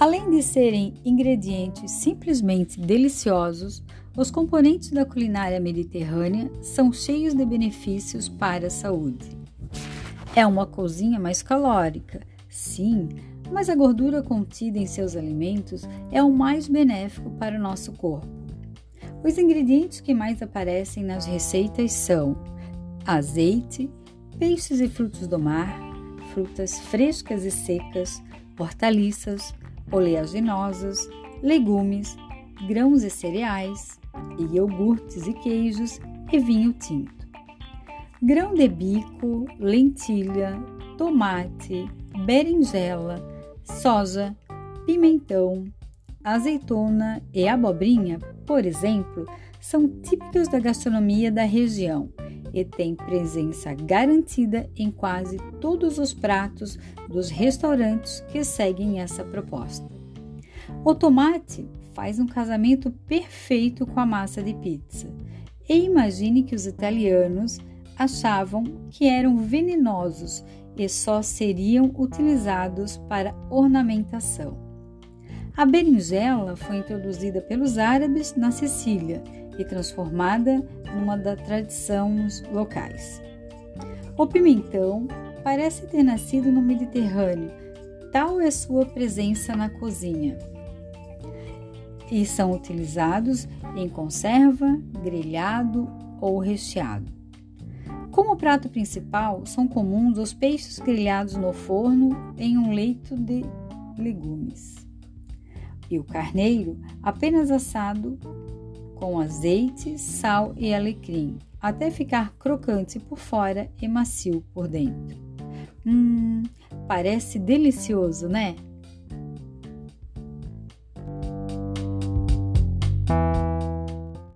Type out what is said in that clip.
Além de serem ingredientes simplesmente deliciosos, os componentes da culinária mediterrânea são cheios de benefícios para a saúde. É uma cozinha mais calórica, sim, mas a gordura contida em seus alimentos é o mais benéfico para o nosso corpo. Os ingredientes que mais aparecem nas receitas são azeite, peixes e frutos do mar, frutas frescas e secas, hortaliças, oleaginosas, legumes, grãos e cereais, e iogurtes e queijos e vinho tinto. Grão de bico, lentilha, tomate, berinjela, soja, pimentão, azeitona e abobrinha, por exemplo, são típicos da gastronomia da região e têm presença garantida em quase todos os pratos dos restaurantes que seguem essa proposta. O tomate faz um casamento perfeito com a massa de pizza. E imagine que os italianos achavam que eram venenosos e só seriam utilizados para ornamentação. A berinjela foi introduzida pelos árabes na Sicília e transformada numa das tradições locais. O pimentão parece ter nascido no Mediterrâneo, tal é sua presença na cozinha. E são utilizados em conserva, grelhado ou recheado. Como prato principal, são comuns os peixes grelhados no forno em um leito de legumes. E o carneiro apenas assado com azeite, sal e alecrim, até ficar crocante por fora e macio por dentro. Hum, parece delicioso, né?